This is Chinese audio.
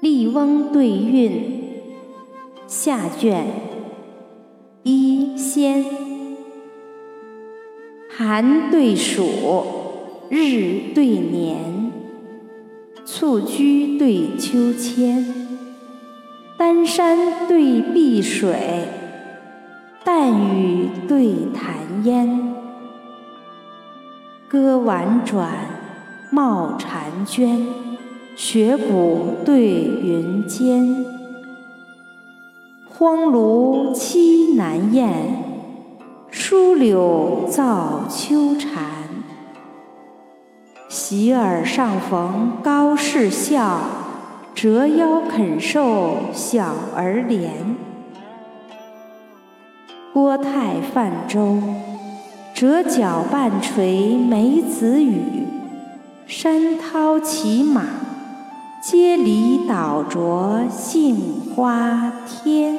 笠翁对韵下卷。一仙，寒对暑，日对年，蹴鞠对秋千，丹山对碧水，淡雨对潭烟，歌婉转，冒婵娟。雪谷对云间，荒庐栖南雁，疏柳造秋蝉。喜耳尚逢高士笑，折腰肯受小儿怜。郭泰泛舟，折角半垂梅子雨。山涛骑马。接离倒着杏花天。